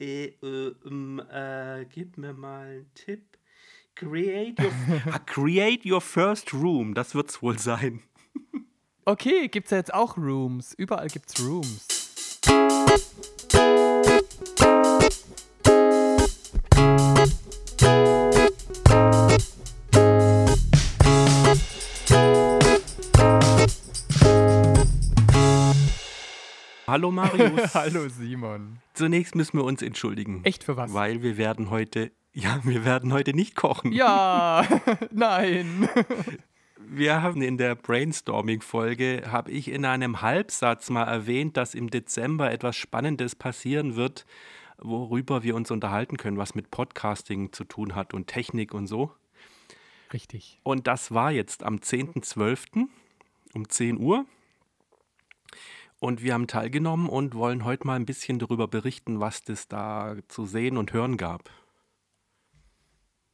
Äh, äh, ähm, äh, gib mir mal einen Tipp. Create your, ah, create your first room, das wird's wohl sein. Okay, gibt's ja jetzt auch Rooms. Überall gibt's Rooms. Hallo Marius. Hallo Simon. Zunächst müssen wir uns entschuldigen. Echt für was? Weil wir werden heute, ja, wir werden heute nicht kochen. Ja, nein. Wir haben in der Brainstorming-Folge, habe ich in einem Halbsatz mal erwähnt, dass im Dezember etwas Spannendes passieren wird, worüber wir uns unterhalten können, was mit Podcasting zu tun hat und Technik und so. Richtig. Und das war jetzt am 10.12. um 10 Uhr. Und wir haben teilgenommen und wollen heute mal ein bisschen darüber berichten, was das da zu sehen und hören gab.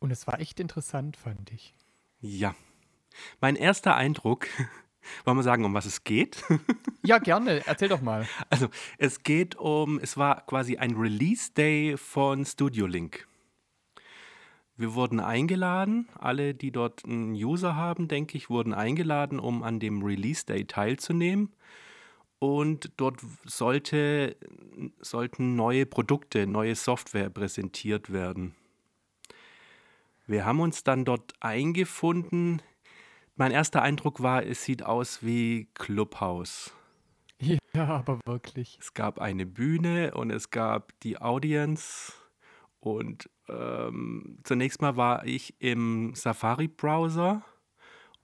Und es war echt interessant, fand ich. Ja. Mein erster Eindruck, wollen wir sagen, um was es geht? Ja, gerne. Erzähl doch mal. Also, es geht um, es war quasi ein Release Day von Studio Link. Wir wurden eingeladen, alle, die dort einen User haben, denke ich, wurden eingeladen, um an dem Release Day teilzunehmen und dort sollte, sollten neue Produkte, neue Software präsentiert werden. Wir haben uns dann dort eingefunden. Mein erster Eindruck war, es sieht aus wie Clubhouse. Ja, aber wirklich. Es gab eine Bühne und es gab die Audience. Und ähm, zunächst mal war ich im Safari-Browser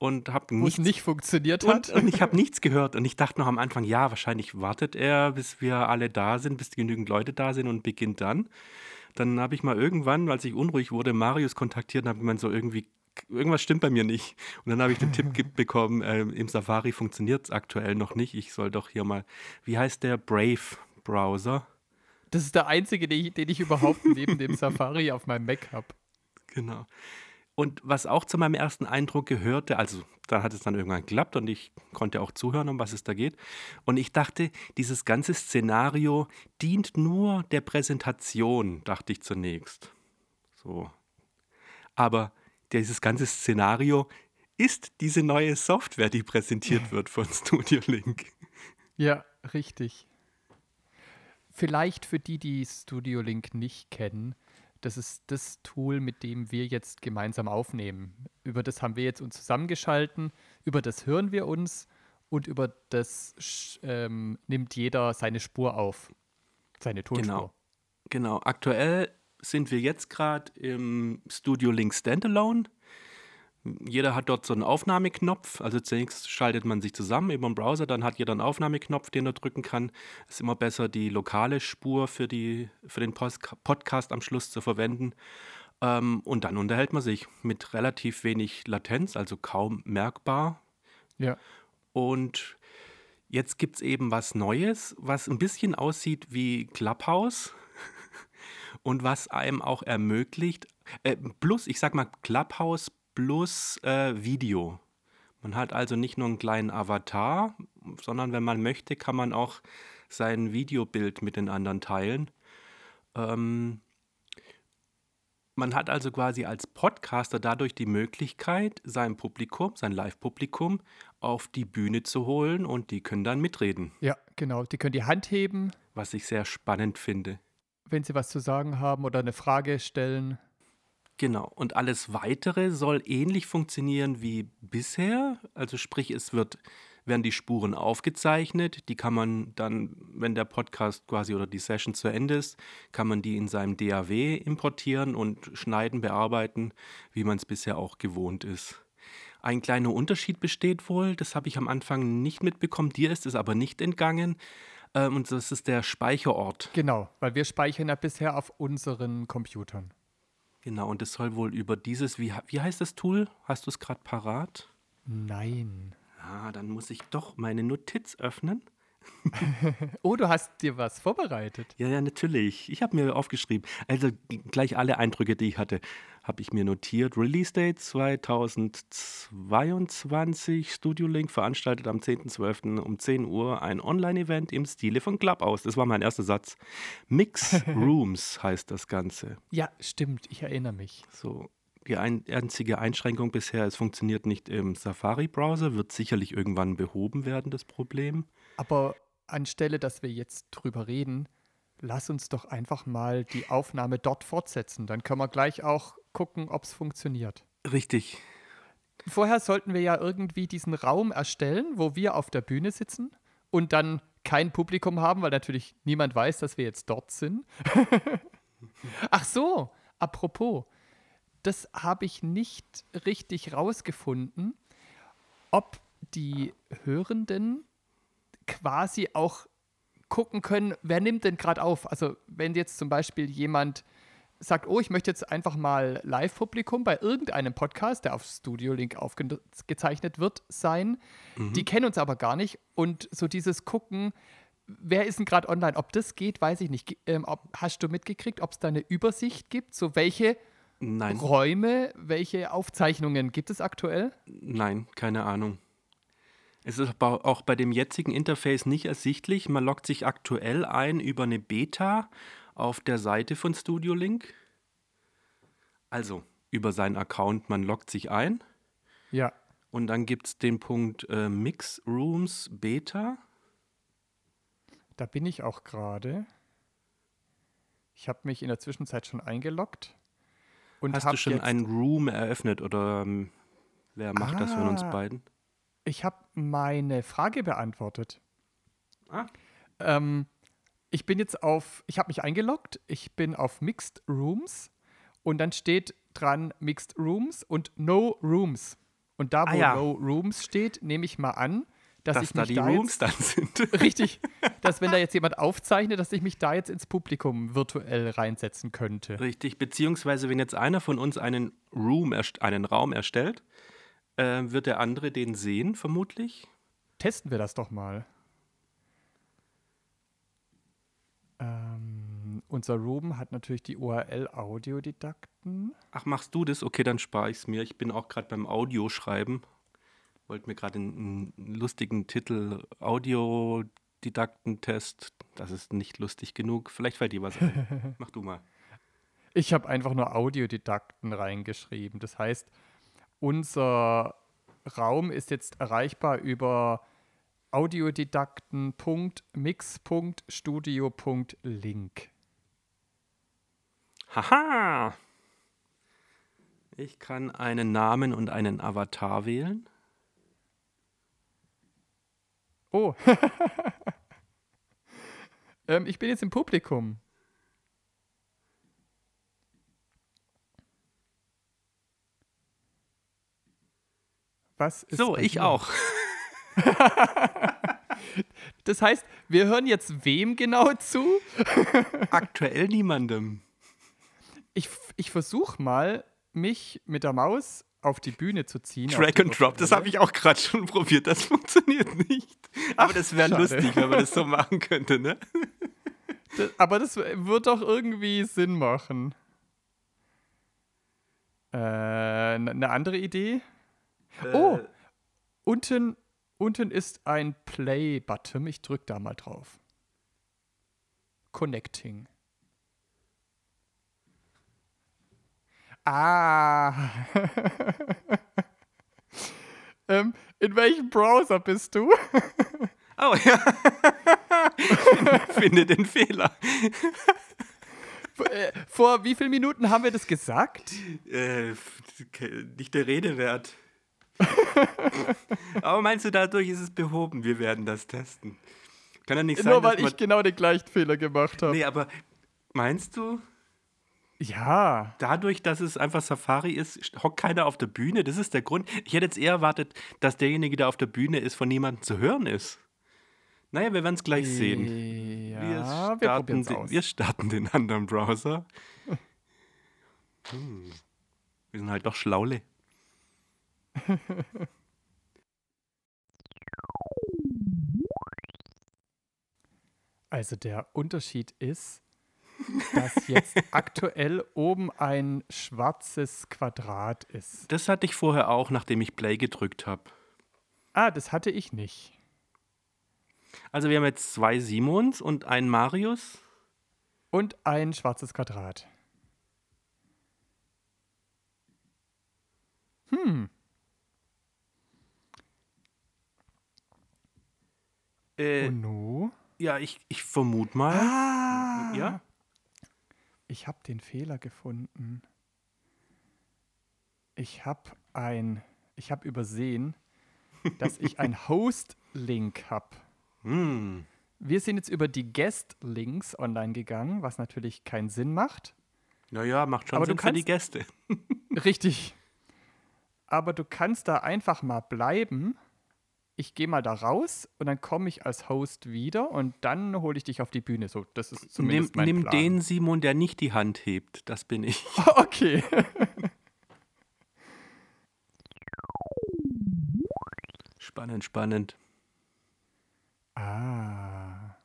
und habe nichts nicht funktioniert hat. Und, und ich habe nichts gehört und ich dachte noch am Anfang, ja, wahrscheinlich wartet er, bis wir alle da sind, bis genügend Leute da sind und beginnt dann. Dann habe ich mal irgendwann, als ich unruhig wurde, Marius kontaktiert und habe gemeint, so irgendwie irgendwas stimmt bei mir nicht. Und dann habe ich den Tipp bekommen, äh, im Safari funktioniert es aktuell noch nicht. Ich soll doch hier mal, wie heißt der Brave Browser? Das ist der einzige, den ich, den ich überhaupt neben dem Safari auf meinem Mac habe. Genau. Und was auch zu meinem ersten Eindruck gehörte, also dann hat es dann irgendwann geklappt und ich konnte auch zuhören, um was es da geht. Und ich dachte, dieses ganze Szenario dient nur der Präsentation, dachte ich zunächst. So. Aber dieses ganze Szenario ist diese neue Software, die präsentiert wird von Studio Link. Ja, richtig. Vielleicht für die, die Studio Link nicht kennen, das ist das Tool, mit dem wir jetzt gemeinsam aufnehmen. Über das haben wir jetzt uns zusammengeschalten, über das hören wir uns und über das ähm, nimmt jeder seine Spur auf, seine Tonspur. Genau. Genau. Aktuell sind wir jetzt gerade im Studio Link Standalone. Jeder hat dort so einen Aufnahmeknopf. Also zunächst schaltet man sich zusammen über den Browser, dann hat jeder einen Aufnahmeknopf, den er drücken kann. Es ist immer besser, die lokale Spur für, die, für den Podcast am Schluss zu verwenden. Ähm, und dann unterhält man sich mit relativ wenig Latenz, also kaum merkbar. Ja. Und jetzt gibt es eben was Neues, was ein bisschen aussieht wie Clubhouse und was einem auch ermöglicht, äh, plus, ich sag mal, Clubhouse plus äh, Video. Man hat also nicht nur einen kleinen Avatar, sondern wenn man möchte, kann man auch sein Videobild mit den anderen teilen. Ähm, man hat also quasi als Podcaster dadurch die Möglichkeit, sein Publikum, sein Live-Publikum auf die Bühne zu holen und die können dann mitreden. Ja, genau. Die können die Hand heben. Was ich sehr spannend finde. Wenn sie was zu sagen haben oder eine Frage stellen. Genau. Und alles weitere soll ähnlich funktionieren wie bisher. Also sprich, es wird, werden die Spuren aufgezeichnet. Die kann man dann, wenn der Podcast quasi oder die Session zu Ende ist, kann man die in seinem DAW importieren und schneiden, bearbeiten, wie man es bisher auch gewohnt ist. Ein kleiner Unterschied besteht wohl, das habe ich am Anfang nicht mitbekommen, dir ist es aber nicht entgangen. Ähm, und das ist der Speicherort. Genau, weil wir speichern ja bisher auf unseren Computern. Genau, und das soll wohl über dieses, wie, wie heißt das Tool? Hast du es gerade parat? Nein. Ah, dann muss ich doch meine Notiz öffnen. oh, du hast dir was vorbereitet. Ja, ja, natürlich. Ich habe mir aufgeschrieben. Also gleich alle Eindrücke, die ich hatte, habe ich mir notiert. Release Date 2022, Studio Link veranstaltet am 10.12. um 10 Uhr ein Online-Event im Stile von Clubhouse. Das war mein erster Satz. Mix Rooms heißt das Ganze. Ja, stimmt. Ich erinnere mich. So, die ein, einzige Einschränkung bisher, es funktioniert nicht im Safari-Browser, wird sicherlich irgendwann behoben werden, das Problem. Aber anstelle, dass wir jetzt drüber reden, lass uns doch einfach mal die Aufnahme dort fortsetzen. Dann können wir gleich auch gucken, ob es funktioniert. Richtig. Vorher sollten wir ja irgendwie diesen Raum erstellen, wo wir auf der Bühne sitzen und dann kein Publikum haben, weil natürlich niemand weiß, dass wir jetzt dort sind. Ach so, apropos, das habe ich nicht richtig rausgefunden, ob die Hörenden quasi auch gucken können, wer nimmt denn gerade auf. Also wenn jetzt zum Beispiel jemand sagt, oh, ich möchte jetzt einfach mal Live-Publikum bei irgendeinem Podcast, der auf Studio Link aufgezeichnet wird, sein. Mhm. Die kennen uns aber gar nicht. Und so dieses Gucken, wer ist denn gerade online? Ob das geht, weiß ich nicht. Ähm, ob, hast du mitgekriegt, ob es da eine Übersicht gibt? So welche Nein. Räume, welche Aufzeichnungen gibt es aktuell? Nein, keine Ahnung. Es ist auch bei dem jetzigen Interface nicht ersichtlich. Man loggt sich aktuell ein über eine Beta auf der Seite von Studio Link. Also über seinen Account, man loggt sich ein. Ja. Und dann gibt es den Punkt äh, Mix Rooms Beta. Da bin ich auch gerade. Ich habe mich in der Zwischenzeit schon eingeloggt. Und Hast du schon einen Room eröffnet oder ähm, wer macht ah, das von uns ah. beiden? Ich habe meine Frage beantwortet. Ah. Ähm, ich bin jetzt auf, ich habe mich eingeloggt, ich bin auf Mixed Rooms und dann steht dran Mixed Rooms und No Rooms. Und da, wo ah, ja. No Rooms steht, nehme ich mal an, dass, dass ich da die da Rooms dann sind. Richtig, dass wenn da jetzt jemand aufzeichnet, dass ich mich da jetzt ins Publikum virtuell reinsetzen könnte. Richtig, beziehungsweise wenn jetzt einer von uns einen Room, einen Raum erstellt, äh, wird der andere den sehen, vermutlich? Testen wir das doch mal. Ähm, unser Ruben hat natürlich die URL Audiodidakten. Ach, machst du das? Okay, dann spare ich es mir. Ich bin auch gerade beim Audioschreiben. Wollte mir gerade einen, einen, lustigen Titel Audiodidaktentest. Das ist nicht lustig genug. Vielleicht fällt dir was ein. Mach du mal. Ich habe einfach nur Audiodidakten reingeschrieben. Das heißt, unser Raum ist jetzt erreichbar über audiodidakten.mix.studio.link. Haha! Ich kann einen Namen und einen Avatar wählen. Oh. ähm, ich bin jetzt im Publikum. Was ist so, ich dir? auch. das heißt, wir hören jetzt wem genau zu? Aktuell niemandem. Ich, ich versuche mal, mich mit der Maus auf die Bühne zu ziehen. Drag and Drop, das habe ich auch gerade schon probiert. Das funktioniert nicht. Aber Ach, das wäre lustig, wenn man das so machen könnte, ne? Das, aber das wird doch irgendwie Sinn machen. Äh, eine andere Idee? Äh, oh, unten, unten ist ein Play-Button. Ich drücke da mal drauf. Connecting. Ah. ähm, in welchem Browser bist du? oh ja. Finde den Fehler. Äh, vor wie vielen Minuten haben wir das gesagt? Äh, nicht der Rede wert. Aber meinst du, dadurch ist es behoben? Wir werden das testen. Kann ja nicht sein, Nur weil ich genau den gleichen Fehler gemacht habe. Nee, aber meinst du? Ja. Dadurch, dass es einfach Safari ist, hockt keiner auf der Bühne. Das ist der Grund. Ich hätte jetzt eher erwartet, dass derjenige, der auf der Bühne ist, von niemandem zu hören ist. Naja, wir werden es gleich sehen. Ja, wir, starten wir, den, wir starten den anderen Browser. Hm. Wir sind halt doch Schlaule. Also der Unterschied ist, dass jetzt aktuell oben ein schwarzes Quadrat ist. Das hatte ich vorher auch, nachdem ich Play gedrückt habe. Ah, das hatte ich nicht. Also wir haben jetzt zwei Simons und einen Marius. Und ein schwarzes Quadrat. Hm. Äh, Und nu? ja, ich, ich vermute mal. Ah! Ja? Ich habe den Fehler gefunden. Ich habe ein, ich habe übersehen, dass ich ein Host-Link habe. Hm. Wir sind jetzt über die Guest-Links online gegangen, was natürlich keinen Sinn macht. Naja, macht schon Aber du Sinn für die kannst- Gäste. Richtig. Aber du kannst da einfach mal bleiben. Ich gehe mal da raus und dann komme ich als Host wieder und dann hole ich dich auf die Bühne. So, das ist Nimm, zumindest mein nimm Plan. den Simon, der nicht die Hand hebt. Das bin ich. Okay. Spannend, spannend. ah.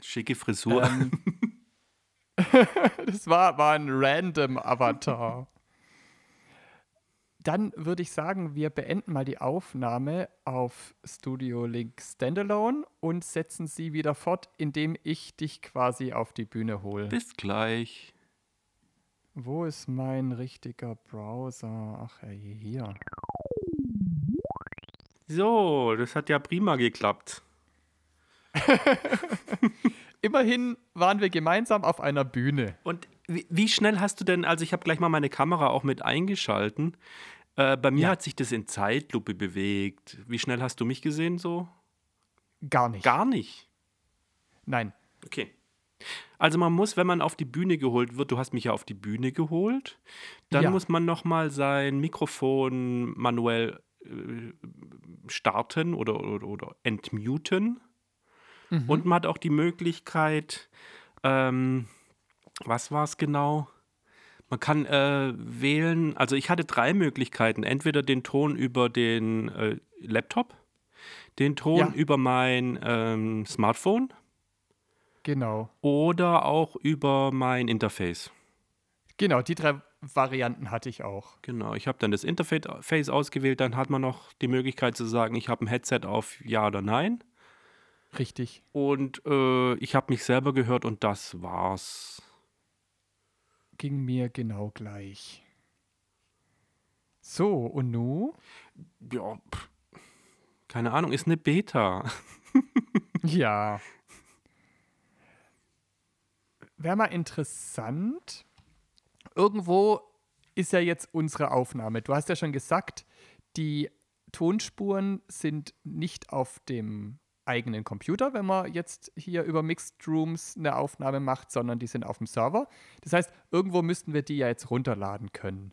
Schicke Frisur. Ähm, das war, war ein random Avatar. Dann würde ich sagen, wir beenden mal die Aufnahme auf Studio Link Standalone und setzen sie wieder fort, indem ich dich quasi auf die Bühne hole. Bis gleich. Wo ist mein richtiger Browser? Ach, ey, hier. So, das hat ja prima geklappt. Immerhin waren wir gemeinsam auf einer Bühne. Und wie, wie schnell hast du denn, also ich habe gleich mal meine Kamera auch mit eingeschalten. Äh, bei mir Ja. hat sich das in Zeitlupe bewegt. Wie schnell hast du mich gesehen so? Gar nicht. Gar nicht. Nein. Okay. Also man muss, wenn man auf die Bühne geholt wird, du hast mich ja auf die Bühne geholt, dann Ja. muss man nochmal sein Mikrofon manuell äh, starten oder, oder, oder entmuten. Mhm. Und man hat auch die Möglichkeit, ähm, was war es genau? Man kann äh, wählen, also ich hatte drei Möglichkeiten. Entweder den Ton über den äh, Laptop, den Ton Ja. über mein ähm, Smartphone Genau. oder auch über mein Interface. Genau, die drei Varianten hatte ich auch. Genau, ich habe dann das Interface ausgewählt, dann hat man noch die Möglichkeit zu sagen, ich habe ein Headset auf Ja oder Nein. Richtig. Und äh, ich habe mich selber gehört und das war's. Ging mir genau gleich. So, und nu? Ja, pff, keine Ahnung, ist eine Beta. Ja. Wäre mal interessant. Irgendwo ist ja jetzt unsere Aufnahme. Du hast ja schon gesagt, die Tonspuren sind nicht auf dem eigenen Computer, wenn man jetzt hier über Mixed Rooms eine Aufnahme macht, sondern die sind auf dem Server. Das heißt, irgendwo müssten wir die ja jetzt runterladen können.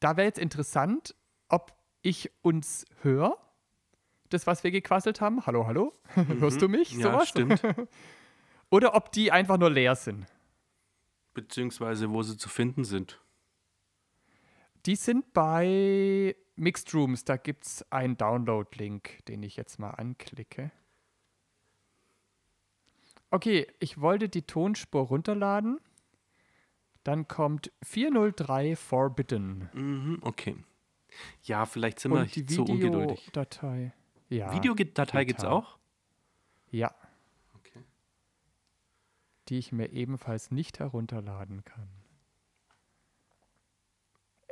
Da wäre jetzt interessant, ob ich uns höre, das, was wir gequasselt haben. Hallo, hallo. Hörst du mich? Mhm. Ja, Sowas? stimmt. Oder ob die einfach nur leer sind. Beziehungsweise wo sie zu finden sind. Die sind bei Mixed Rooms. Da gibt es einen Download-Link, den ich jetzt mal anklicke. Okay, ich wollte die Tonspur runterladen. Dann kommt 403 Forbidden. Mhm, okay. Ja, vielleicht sind wir Und die zu ungeduldig. Videodatei. Ja. Videodatei gibt es auch? Ja, Okay. die ich mir ebenfalls nicht herunterladen kann.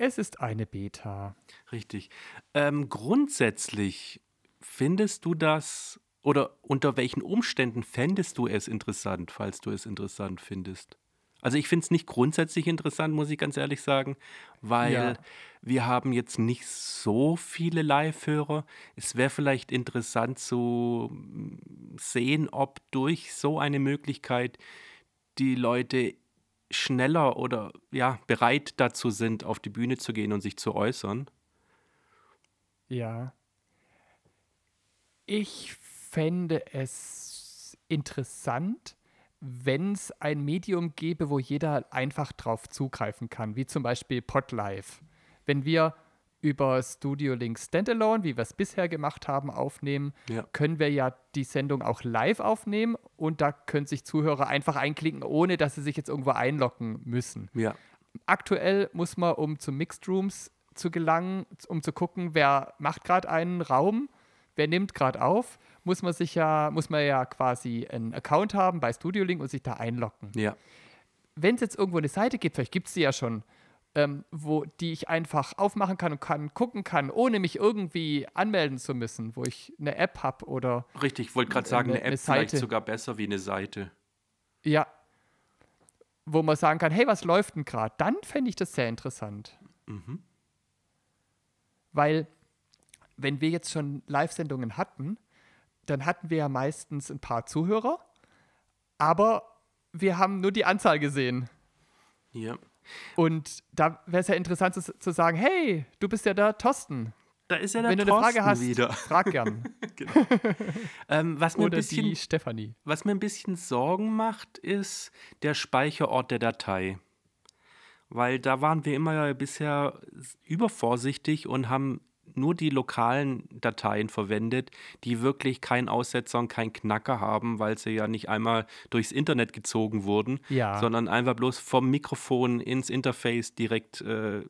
Es ist eine Beta. Richtig. Ähm, grundsätzlich findest du das oder unter welchen Umständen fändest du es interessant, falls du es interessant findest? Also ich finde es nicht grundsätzlich interessant, muss ich ganz ehrlich sagen, weil Ja. wir haben jetzt nicht so viele Live-Hörer. Es wäre vielleicht interessant zu mm, sehen, ob durch so eine Möglichkeit die Leute schneller oder ja bereit dazu sind, auf die Bühne zu gehen und sich zu äußern. Ja. Ich fände es interessant, wenn es ein Medium gäbe, wo jeder einfach drauf zugreifen kann, wie zum Beispiel Podlife. Wenn wir über Studio Link Standalone, wie wir es bisher gemacht haben, aufnehmen, Ja. können wir ja die Sendung auch live aufnehmen und da können sich Zuhörer einfach einklicken, ohne dass sie sich jetzt irgendwo einloggen müssen. Ja. Aktuell muss man, um zu Mixed Rooms zu gelangen, um zu gucken, wer macht gerade einen Raum, wer nimmt gerade auf, muss man sich ja, muss man ja quasi einen Account haben bei Studio Link und sich da einloggen Ja. wenn es jetzt irgendwo eine Seite gibt, vielleicht gibt es die ja schon, ähm, wo die ich einfach aufmachen kann und kann gucken kann, ohne mich irgendwie anmelden zu müssen, wo ich eine App habe oder Richtig, ich wollte gerade sagen, Eine- eine App eine vielleicht sogar besser wie eine Seite. ja, wo man sagen kann, hey, was läuft denn gerade? Dann fände ich das sehr interessant. Mhm. Weil, wenn wir jetzt schon Live-Sendungen hatten, dann hatten wir ja meistens ein paar Zuhörer, aber wir haben nur die Anzahl gesehen. Ja. Und da wäre es ja interessant zu, zu sagen, hey, du bist ja der Thorsten. Da ist ja der Wenn du eine Frage hast, wieder. frag gern. Ähm, was, mir ein Oder bisschen, die Stefanie. was mir ein bisschen Sorgen macht, ist der Speicherort der Datei. Weil da waren wir immer ja bisher übervorsichtig und haben nur die lokalen Dateien verwendet, die wirklich keinen Aussetzer und keinen Knacker haben, weil sie ja nicht einmal durchs Internet gezogen wurden, Ja. sondern einfach bloß vom Mikrofon ins Interface direkt äh,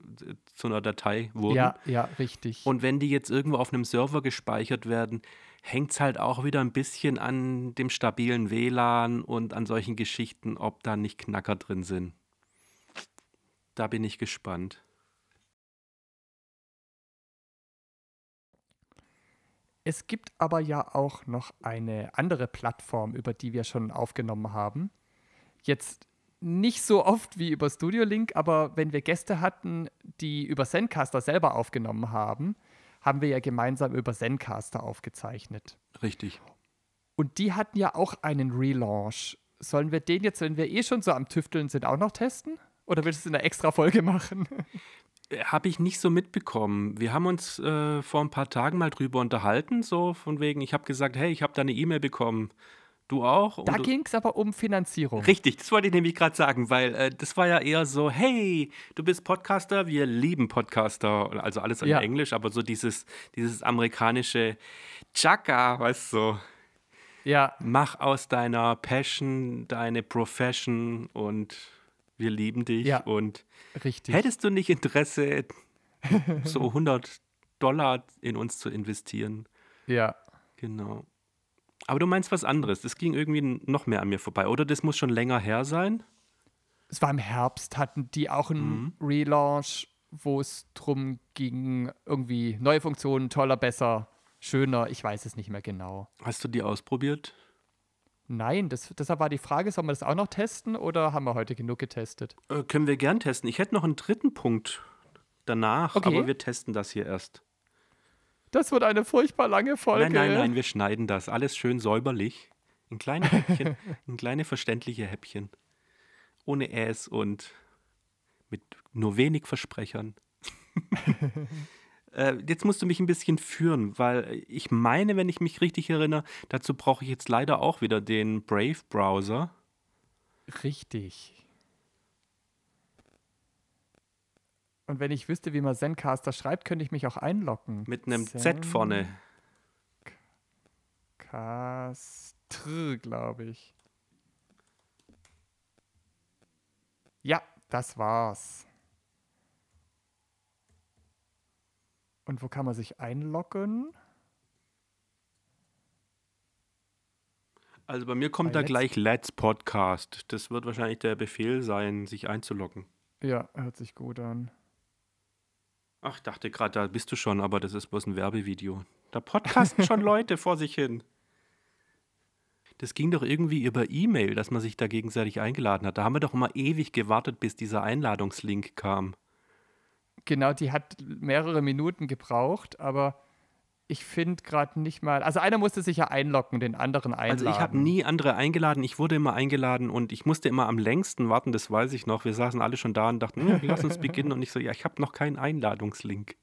zu einer Datei wurden. Ja, ja, richtig. Und wenn die jetzt irgendwo auf einem Server gespeichert werden, hängt es halt auch wieder ein bisschen an dem stabilen WLAN und an solchen Geschichten, ob da nicht Knacker drin sind. Da bin ich gespannt. Es gibt aber ja auch noch eine andere Plattform, über die wir schon aufgenommen haben. Jetzt nicht so oft wie über Studio Link, aber wenn wir Gäste hatten, die über Zencaster selber aufgenommen haben, haben wir ja gemeinsam über Zencaster aufgezeichnet. Richtig. Und die hatten ja auch einen Relaunch. Sollen wir den jetzt, wenn wir eh schon so am Tüfteln sind, auch noch testen? Oder willst du es in einer extra Folge machen? Habe ich nicht so mitbekommen. Wir haben uns äh, vor ein paar Tagen mal drüber unterhalten, so von wegen, ich habe gesagt, hey, ich habe da eine E-Mail bekommen. Du auch? Da ging es aber um Finanzierung. Richtig, das wollte ich nämlich gerade sagen, weil äh, das war ja eher so, hey, du bist Podcaster, wir lieben Podcaster, also alles in Ja. Englisch, aber so dieses, dieses amerikanische Chaka, weißt du, so, Ja, mach aus deiner Passion deine Profession und wir lieben dich Ja. und richtig. hättest du nicht Interesse, so 100 Dollar in uns zu investieren? Ja. Genau. Aber du meinst was anderes. Das ging irgendwie noch mehr an mir vorbei. Oder das muss schon länger her sein? Es war im Herbst, hatten die auch einen Mhm. Relaunch, wo es drum ging, irgendwie neue Funktionen, toller, besser, schöner, ich weiß es nicht mehr genau. Hast du die ausprobiert? Nein, das, deshalb war die Frage, sollen wir das auch noch testen oder haben wir heute genug getestet? Äh, können wir gern testen. Ich hätte noch einen dritten Punkt danach, Okay. aber wir testen das hier erst. Das wird eine furchtbar lange Folge. Nein, nein, nein, wir schneiden das. Alles schön säuberlich. In kleine Häppchen, in kleine verständliche Häppchen. Ohne Äs und mit nur wenig Versprechern. äh, jetzt musst du mich ein bisschen führen, weil ich meine, wenn ich mich richtig erinnere, dazu brauche ich jetzt leider auch wieder den Brave-Browser. Richtig. Und wenn ich wüsste, wie man Zencaster schreibt, könnte ich mich auch einloggen. Mit einem Z vorne. Castr, glaube ich. Ja, das war's. Und wo kann man sich einloggen? Also bei mir kommt Bei da Let's- gleich Let's Podcast. Das wird wahrscheinlich der Befehl sein, sich einzuloggen. Ja, hört sich gut an. Ach, ich dachte gerade, da bist du schon, aber das ist bloß ein Werbevideo. Da podcasten schon Leute vor sich hin. Das ging doch irgendwie über E-Mail, dass man sich da gegenseitig eingeladen hat. Da haben wir doch immer ewig gewartet, bis dieser Einladungslink kam. Genau, die hat mehrere Minuten gebraucht, aber ich finde gerade nicht mal. Also einer musste sich ja einloggen, den anderen einladen. Also ich habe nie andere eingeladen, ich wurde immer eingeladen und ich musste immer am längsten warten, das weiß ich noch. Wir saßen alle schon da und dachten, "Hm, lass uns beginnen und ich so, ja, ich habe noch keinen Einladungslink.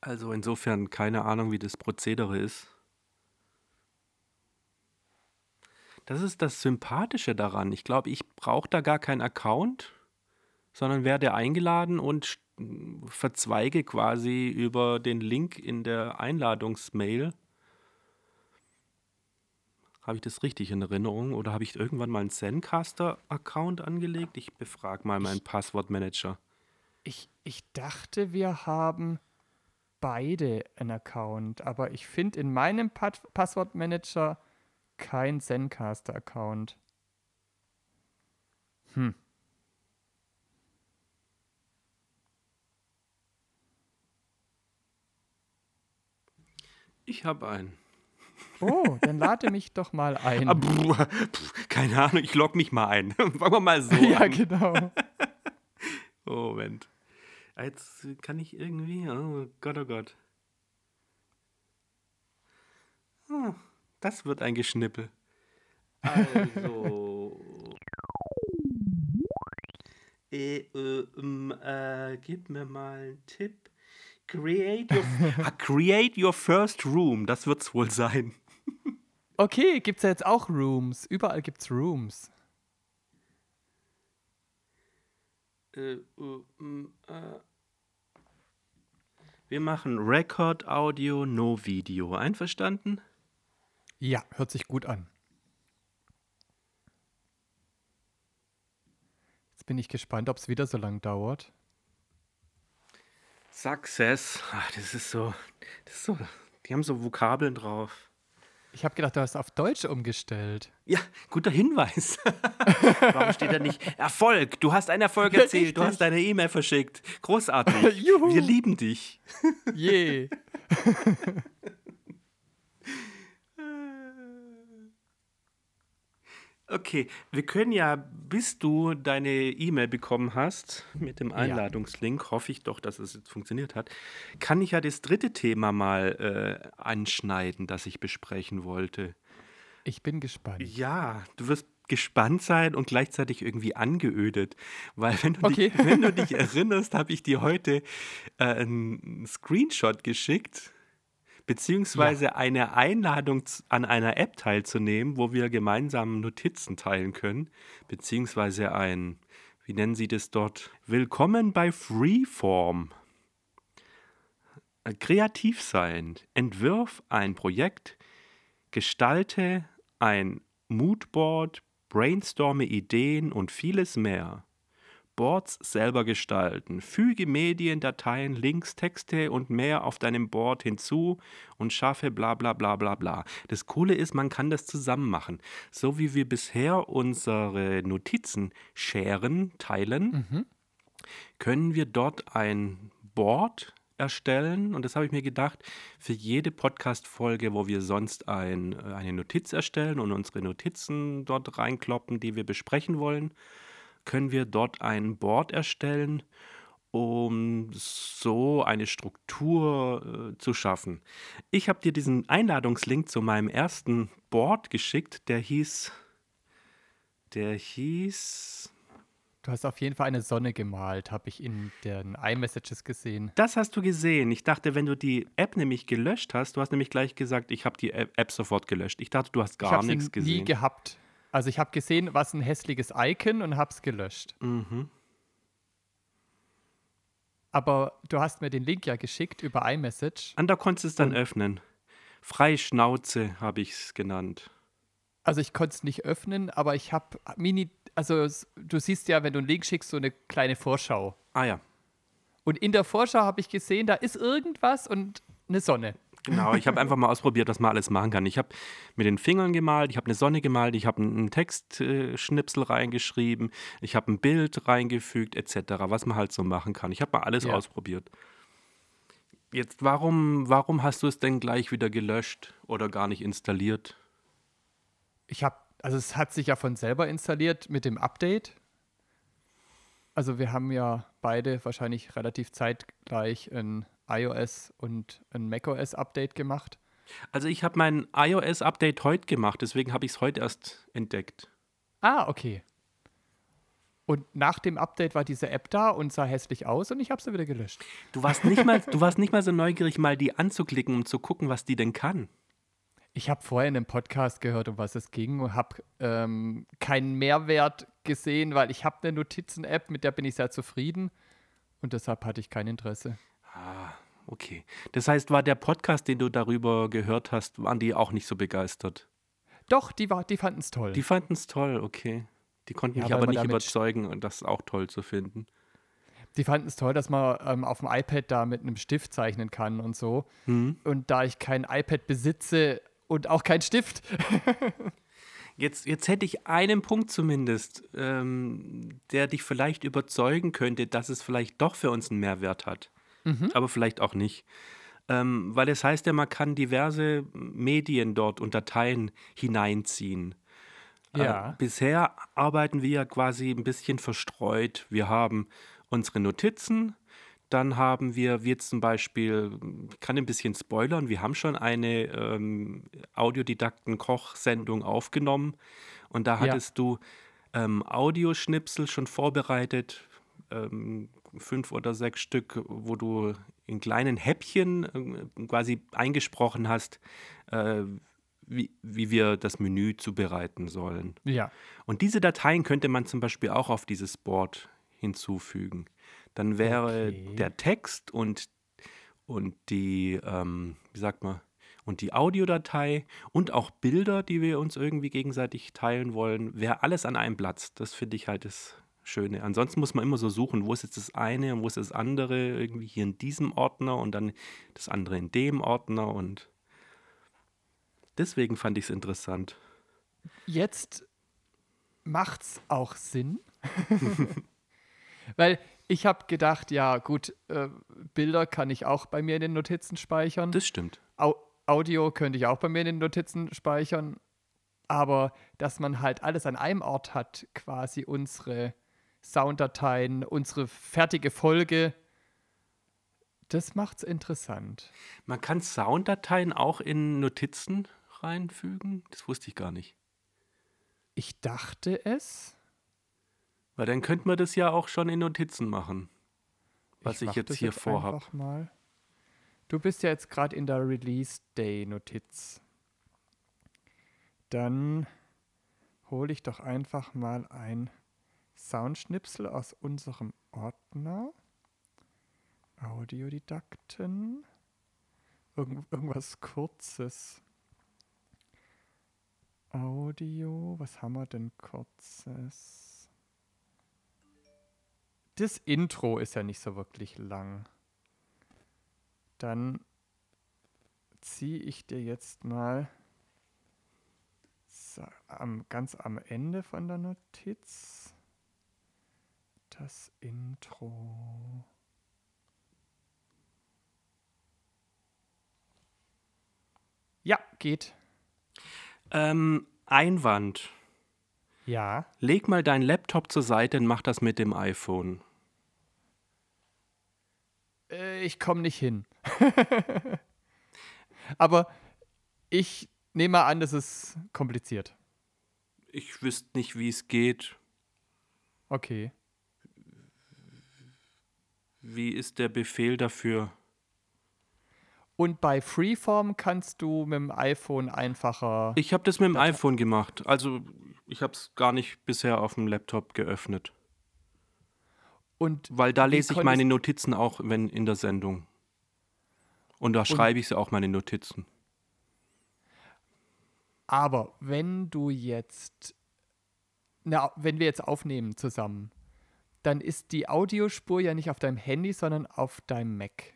Also insofern keine Ahnung, wie das Prozedere ist. Das ist das Sympathische daran. Ich glaube, ich brauche da gar keinen Account. sondern werde eingeladen und verzweige quasi über den Link in der Einladungsmail. Habe ich das richtig in Erinnerung oder habe ich irgendwann mal einen Zencaster-Account angelegt? Ich befrage mal meinen Passwortmanager. Ich, ich dachte, wir haben beide einen Account, aber ich finde in meinem pa Passwortmanager kein Zencaster-Account. Hm. Ich habe einen. Oh, dann lade mich doch mal ein. Ah, puh, puh, keine Ahnung, ich log mich mal ein. Fangen wir mal so ja, an. genau. Oh, Moment. Jetzt kann ich irgendwie. Oh Gott, oh Gott. Hm, das wird ein Geschnippel. Also. äh, äh, äh, gib mir mal einen Tipp. Create your, ah, create your first room, das wird's wohl sein. Okay, gibt's ja jetzt auch Rooms. Überall gibt's Rooms. Äh, äh, ähm, äh. Wir machen Record, Audio, No Video. Einverstanden? Ja, hört sich gut an. Jetzt bin ich gespannt, ob es wieder so lang dauert. Success. Ach, das ist so, das ist so. Die haben so Vokabeln drauf. Ich habe gedacht, du hast auf Deutsch umgestellt. Ja, guter Hinweis. Warum steht da nicht Erfolg? Du hast einen Erfolg erzählt, du Richtig. hast deine E-Mail verschickt. Großartig. Wir lieben dich. Je. Okay, wir können ja, bis du deine E-Mail bekommen hast mit dem Einladungslink, hoffe ich doch, dass es jetzt funktioniert hat, kann ich ja das dritte Thema mal äh, anschneiden, das ich besprechen wollte. Ich bin gespannt. Ja, du wirst gespannt sein und gleichzeitig irgendwie angeödet, weil wenn du Okay. dich, wenn du dich erinnerst, habe ich dir heute äh, einen Screenshot geschickt, beziehungsweise eine Einladung an einer App teilzunehmen, wo wir gemeinsam Notizen teilen können, beziehungsweise ein, wie nennen sie das dort, Willkommen bei Freeform. Äh, Kreativ sein, entwirf ein Projekt, gestalte ein Moodboard, brainstorme Ideen und vieles mehr. Boards selber gestalten. Füge Medien, Dateien, Links, Texte und mehr auf deinem Board hinzu und schaffe bla bla bla bla bla. Das Coole ist, man kann das zusammen machen. So wie wir bisher unsere Notizen sharen, teilen, können wir dort ein Board erstellen. Und das habe ich mir gedacht, für jede Podcast-Folge, wo wir sonst ein, eine Notiz erstellen und unsere Notizen dort reinkloppen, die wir besprechen wollen, können wir dort ein Board erstellen, um so eine Struktur äh, zu schaffen. Ich habe dir diesen Einladungslink zu meinem ersten Board geschickt, der hieß, der hieß, Du hast auf jeden Fall eine Sonne gemalt, habe ich in den iMessages gesehen. Das hast du gesehen. Ich dachte, wenn du die App nämlich gelöscht hast, du hast nämlich gleich gesagt, ich habe die App sofort gelöscht. Ich dachte, du hast ich gar habe nichts nie gesehen. gehabt. Also ich habe gesehen, was ein hässliches Icon und habe es gelöscht. Mhm. Aber du hast mir den Link ja geschickt über iMessage. Und da konntest du es dann Und- öffnen. Freie Schnauze habe ich es genannt. Also ich konnte es nicht öffnen, aber ich habe Mini, also du siehst ja, wenn du einen Link schickst, so eine kleine Vorschau. Ah ja, Und in der Vorschau habe ich gesehen, da ist irgendwas und eine Sonne. Genau. Ich habe einfach mal ausprobiert, was man alles machen kann. Ich habe mit den Fingern gemalt, ich habe eine Sonne gemalt, ich habe einen Textschnipsel reingeschrieben, ich habe ein Bild reingefügt, etc., was man halt so machen kann. Ich habe mal alles Ja. ausprobiert. Jetzt, warum, warum hast du es denn gleich wieder gelöscht oder gar nicht installiert? Ich habe, also es hat sich ja von selber installiert mit dem Update. Also wir haben ja beide wahrscheinlich relativ zeitgleich ein iOS und ein macOS Update gemacht. Also ich habe mein iOS-Update heute gemacht, deswegen habe ich es heute erst entdeckt. Ah, okay. Und nach dem Update war diese App da und sah hässlich aus und ich habe sie wieder gelöscht. Du warst nicht mal, du warst nicht mal so neugierig, mal die anzuklicken, um zu gucken, was die denn kann. Ich habe vorher in einem Podcast gehört, um was es ging und habe ähm, keinen Mehrwert gesehen, weil ich habe eine Notizen-App, mit der bin ich sehr zufrieden und deshalb hatte ich kein Interesse. Ah, okay. Das heißt, war der Podcast, den du darüber gehört hast, waren die auch nicht so begeistert? Doch, die, die fanden es toll. Die fanden es toll, okay. Die konnten ja, mich aber nicht überzeugen, das auch toll zu finden. Die fanden es toll, dass man ähm, auf dem iPad da mit einem Stift zeichnen kann und so. Mhm. Und da ich kein iPad besitze, und auch kein Stift. Jetzt, jetzt hätte ich einen Punkt zumindest, ähm, der dich vielleicht überzeugen könnte, dass es vielleicht doch für uns einen Mehrwert hat. Mhm. Aber vielleicht auch nicht. Ähm, weil es heißt ja, man kann diverse Medien dort und Dateien hineinziehen. Äh, ja. Äh, bisher arbeiten wir ja quasi ein bisschen verstreut. Wir haben unsere Notizen, dann haben wir, wir zum Beispiel, ich kann ein bisschen spoilern, wir haben schon eine ähm, Audiodidakten-Koch-Sendung aufgenommen und da hattest ja. du ähm, Audioschnipsel schon vorbereitet, ähm, fünf oder sechs Stück, wo du in kleinen Häppchen äh, quasi eingesprochen hast, äh, wie, wie wir das Menü zubereiten sollen. Ja. Und diese Dateien könnte man zum Beispiel auch auf dieses Board hinzufügen dann wäre okay. der Text und, und die, ähm, wie sagt man, und die Audiodatei und auch Bilder, die wir uns irgendwie gegenseitig teilen wollen, wäre alles an einem Platz. Das finde ich halt das Schöne. Ansonsten muss man immer so suchen, wo ist jetzt das eine und wo ist das andere, irgendwie hier in diesem Ordner und dann das andere in dem Ordner und deswegen fand ich es interessant. Jetzt macht's auch Sinn. Weil ich habe gedacht, ja, gut, äh, Bilder kann ich auch bei mir in den Notizen speichern. Das stimmt. Au Audio könnte ich auch bei mir in den Notizen speichern. Aber dass man halt alles an einem Ort hat, quasi unsere Sounddateien, unsere fertige Folge, das macht's interessant. Man kann Sounddateien auch in Notizen reinfügen? Das wusste ich gar nicht. Ich dachte es. Weil dann könnte man das ja auch schon in Notizen machen, was ich, ich jetzt hier vorhabe. Du bist ja jetzt gerade in der Release Day Notiz. Dann hole ich doch einfach mal ein Soundschnipsel aus unserem Ordner. Audiodidakten. Irgend, irgendwas Kurzes. Audio, was haben wir denn Kurzes? das Intro ist ja nicht so wirklich lang. Dann ziehe ich dir jetzt mal am, ganz am Ende von der Notiz das Intro. Ja, geht. Ähm, Einwand. Ja. Leg mal deinen Laptop zur Seite und mach das mit dem iPhone. Äh, ich komme nicht hin. Aber ich nehme mal an, das ist kompliziert. Ich wüsste nicht, wie es geht. Okay. Wie ist der Befehl dafür? Und bei Freeform kannst du mit dem iPhone einfacher. Ich habe das mit dem iPhone gemacht. Also ich habe es gar nicht bisher auf dem Laptop geöffnet. Und Weil da lese ich meine Notizen auch wenn in der Sendung. Und da schreibe ich sie auch meine Notizen. Aber wenn du jetzt, na, wenn wir jetzt aufnehmen zusammen, dann ist die Audiospur ja nicht auf deinem Handy, sondern auf deinem Mac.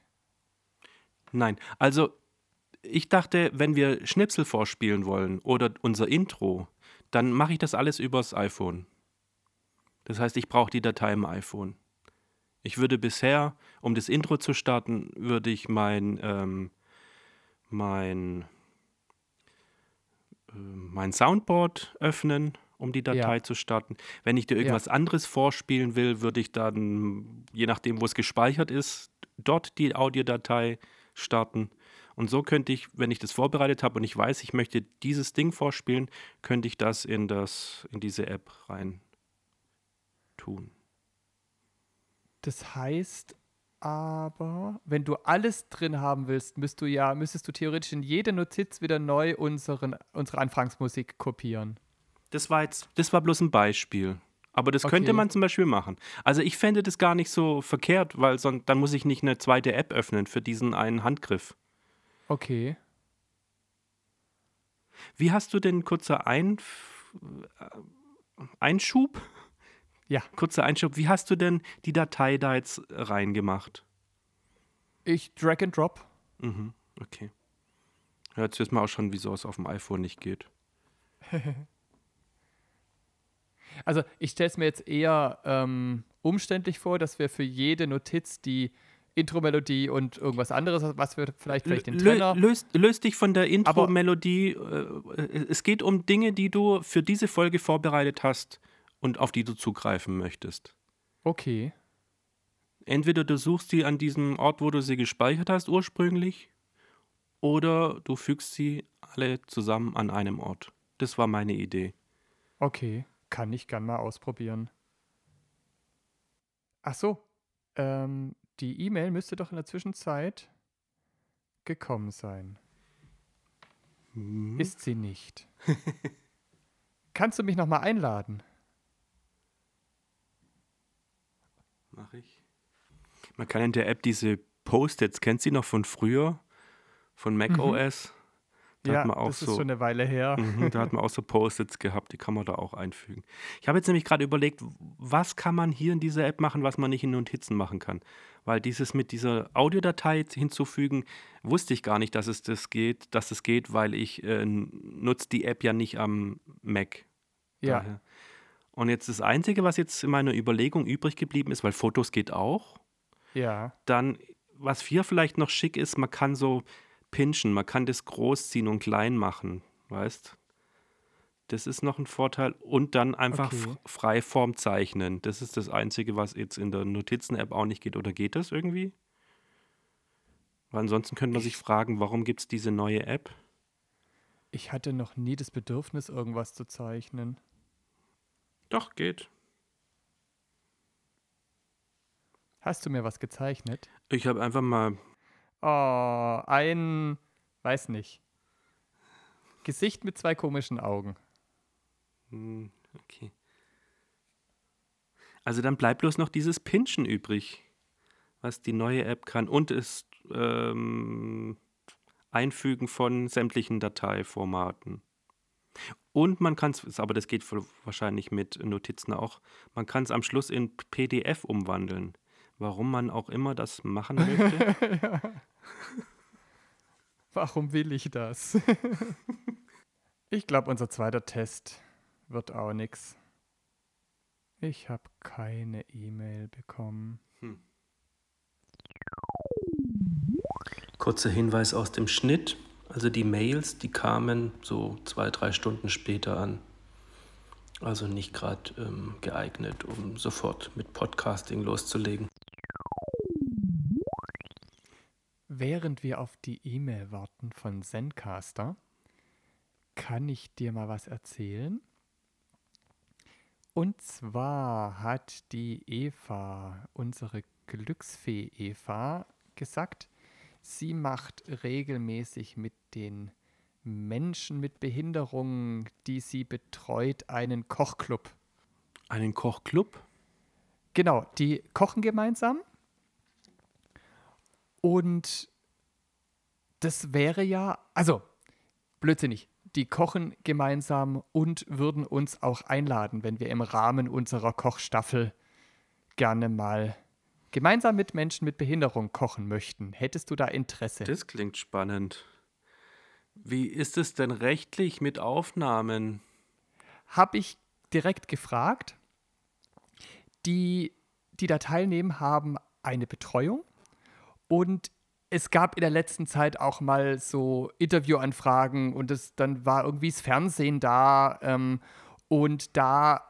Nein, also ich dachte, wenn wir Schnipsel vorspielen wollen oder unser Intro, dann mache ich das alles übers iPhone. Das heißt, ich brauche die Datei im iPhone. Ich würde bisher, um das Intro zu starten, würde ich mein, ähm, mein, äh, mein Soundboard öffnen, um die Datei ja. zu starten. Wenn ich dir irgendwas ja. anderes vorspielen will, würde ich dann, je nachdem, wo es gespeichert ist, dort die Audiodatei starten. Und so könnte ich, wenn ich das vorbereitet habe und ich weiß, ich möchte dieses Ding vorspielen, könnte ich das in, das, in diese App rein tun. Das heißt, aber wenn du alles drin haben willst, müsst du ja, müsstest du theoretisch in jede Notiz wieder neu unseren, unsere Anfangsmusik kopieren. Das war jetzt, das war bloß ein Beispiel. Aber das Okay. könnte man zum Beispiel machen. Also ich fände das gar nicht so verkehrt, weil sonst, dann muss ich nicht eine zweite App öffnen für diesen einen Handgriff. Okay. Wie hast du denn kurzer ein, äh, Einschub? Ja. Kurzer Einschub. Wie hast du denn die Datei da jetzt reingemacht? Ich drag and drop. Mhm, okay. Ja, jetzt wissen wir auch schon, wieso es auf dem iPhone nicht geht. Also ich stelle es mir jetzt eher ähm, umständlich vor, dass wir für jede Notiz die Intro-Melodie und irgendwas anderes, was wir vielleicht vielleicht den Trenner. löst, löst dich von der Intro-Melodie. Äh, es geht um Dinge, die du für diese Folge vorbereitet hast und auf die du zugreifen möchtest. Okay. Entweder du suchst sie an diesem Ort, wo du sie gespeichert hast ursprünglich, oder du fügst sie alle zusammen an einem Ort. Das war meine Idee. Okay. Kann ich gern mal ausprobieren. Ach so. Ähm, die E-Mail müsste doch in der Zwischenzeit gekommen sein. Hm. Ist sie nicht. Kannst du mich nochmal einladen? Mach ich. Man kann in der App diese Post-its, kennst du die noch von früher? Von macOS? Da ja, das ist so. schon eine Weile her. Mhm, da hat man auch so Post-its gehabt, die kann man da auch einfügen. Ich habe jetzt nämlich gerade überlegt, was kann man hier in dieser App machen, was man nicht in Notizen machen kann. Weil dieses mit dieser Audiodatei hinzufügen, wusste ich gar nicht, dass es das geht, dass es geht, weil ich äh, nutze die App ja nicht am Mac. Ja. Daher. Und jetzt das Einzige, was jetzt in meiner Überlegung übrig geblieben ist, weil Fotos geht auch, Ja. dann, was hier vielleicht noch schick ist, man kann so pinchen, man kann das groß ziehen und klein machen, weißt? Das ist noch ein Vorteil. Und dann einfach Okay. Freiform zeichnen. Das ist das Einzige, was jetzt in der Notizen-App auch nicht geht. Oder geht das irgendwie? Weil ansonsten könnte man sich fragen, warum gibt es diese neue App? Ich hatte noch nie das Bedürfnis, irgendwas zu zeichnen. Doch, geht. Hast du mir was gezeichnet? Ich habe einfach mal Oh, ein, weiß nicht. Gesicht mit zwei komischen Augen. Hm, Okay. Also dann bleibt bloß noch dieses Pinchen übrig, was die neue App kann. Und das ähm, Einfügen von sämtlichen Dateiformaten. Und man kann es, aber das geht wahrscheinlich mit Notizen auch, man kann es am Schluss in PDF umwandeln. Warum man auch immer das machen möchte. Warum will ich das? ich glaube, unser zweiter Test wird auch nix. Ich habe keine E-Mail bekommen. Kurzer Hinweis aus dem Schnitt. Also die Mails, die kamen so zwei, drei Stunden später an. Also nicht gerade ähm, geeignet, um sofort mit Podcasting loszulegen. Während wir auf die E-Mail warten von Zencaster, kann ich dir mal was erzählen. Und zwar hat die Eva, unsere Glücksfee Eva, gesagt, sie macht regelmäßig mit den Menschen mit Behinderungen, die sie betreut, einen Kochclub. Einen Kochclub? Genau, die kochen gemeinsam. Und das wäre ja, also blödsinnig, die kochen gemeinsam und würden uns auch einladen, wenn wir im Rahmen unserer Kochstaffel gerne mal gemeinsam mit Menschen mit Behinderung kochen möchten. Hättest du da Interesse? Das klingt spannend. Wie ist es denn rechtlich mit Aufnahmen? Habe ich direkt gefragt. Die, die da teilnehmen, haben eine Betreuung und es gab in der letzten Zeit auch mal so Interviewanfragen und es, dann war irgendwie das Fernsehen da ähm, und da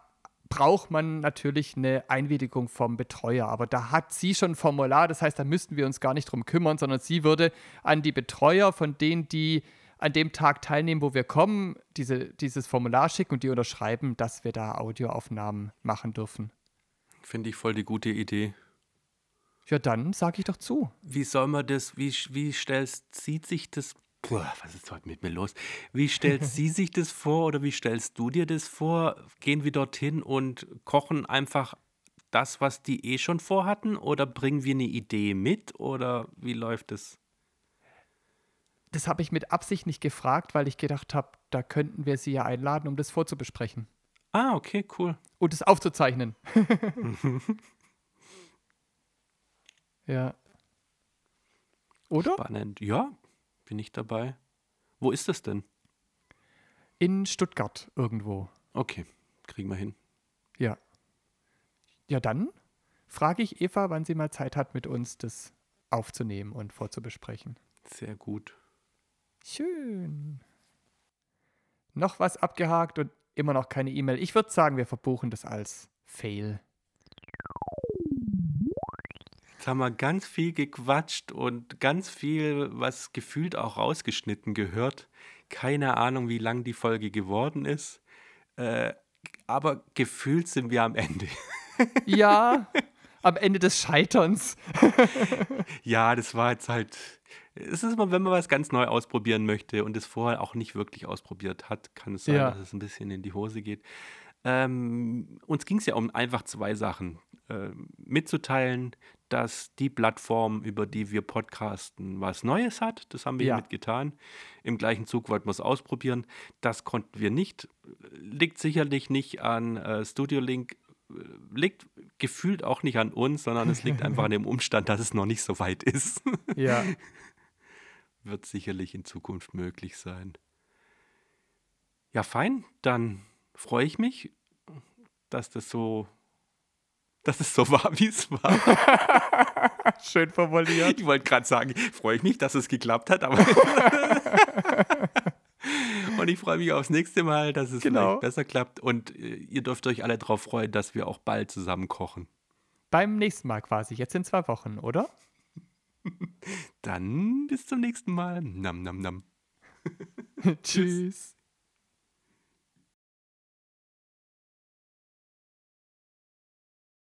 braucht man natürlich eine Einwilligung vom Betreuer. Aber da hat sie schon ein Formular, das heißt, da müssten wir uns gar nicht drum kümmern, sondern sie würde an die Betreuer von denen, die an dem Tag teilnehmen, wo wir kommen, diese, dieses Formular schicken und die unterschreiben, dass wir da Audioaufnahmen machen dürfen. Finde ich voll die gute Idee. Ja, dann sage ich doch zu. Wie soll man das, wie, wie stellst, sieht sich das, Puh, was ist heute mit mir los? Wie stellt sie sich das vor oder wie stellst du dir das vor? Gehen wir dorthin und kochen einfach das, was die eh schon vorhatten oder bringen wir eine Idee mit oder wie läuft es? Das habe ich mit Absicht nicht gefragt, weil ich gedacht habe, da könnten wir sie ja einladen, um das vorzubesprechen. Ah, okay, cool. Und es aufzuzeichnen. ja. Oder? Spannend. Ja, bin ich dabei. Wo ist das denn? In Stuttgart irgendwo. Okay, kriegen wir hin. Ja. Ja, dann frage ich Eva, wann sie mal Zeit hat, mit uns das aufzunehmen und vorzubesprechen. Sehr gut. Schön. Noch was abgehakt und immer noch keine E-Mail. Ich würde sagen, wir verbuchen das als Fail. Jetzt haben wir ganz viel gequatscht und ganz viel, was gefühlt auch rausgeschnitten gehört. Keine Ahnung, wie lang die Folge geworden ist. Äh, aber gefühlt sind wir am Ende. Ja, am Ende des Scheiterns. ja, das war jetzt halt. Es ist immer, wenn man was ganz neu ausprobieren möchte und es vorher auch nicht wirklich ausprobiert hat, kann es sein, Ja. dass es ein bisschen in die Hose geht. Ähm, uns ging es ja um einfach zwei Sachen. Ähm, mitzuteilen, dass die Plattform, über die wir podcasten, was Neues hat. Das haben wir Ja. hiermit getan. Im gleichen Zug wollten wir es ausprobieren. Das konnten wir nicht. Liegt sicherlich nicht an äh, Studio Link. äh, Liegt gefühlt auch nicht an uns, sondern es liegt einfach an dem Umstand, dass es noch nicht so weit ist. Ja. Wird sicherlich in Zukunft möglich sein. Ja, fein. Dann freue ich mich, dass das so, dass es so war, wie es war. Schön formuliert. Ich wollte gerade sagen, freue ich mich, dass es geklappt hat, aber. Und ich freue mich aufs nächste Mal, dass es Genau. vielleicht besser klappt. Und äh, ihr dürft euch alle darauf freuen, dass wir auch bald zusammen kochen. Beim nächsten Mal quasi, jetzt in zwei Wochen, oder? Dann bis zum nächsten Mal. Nam, nam, nam. Tschüss.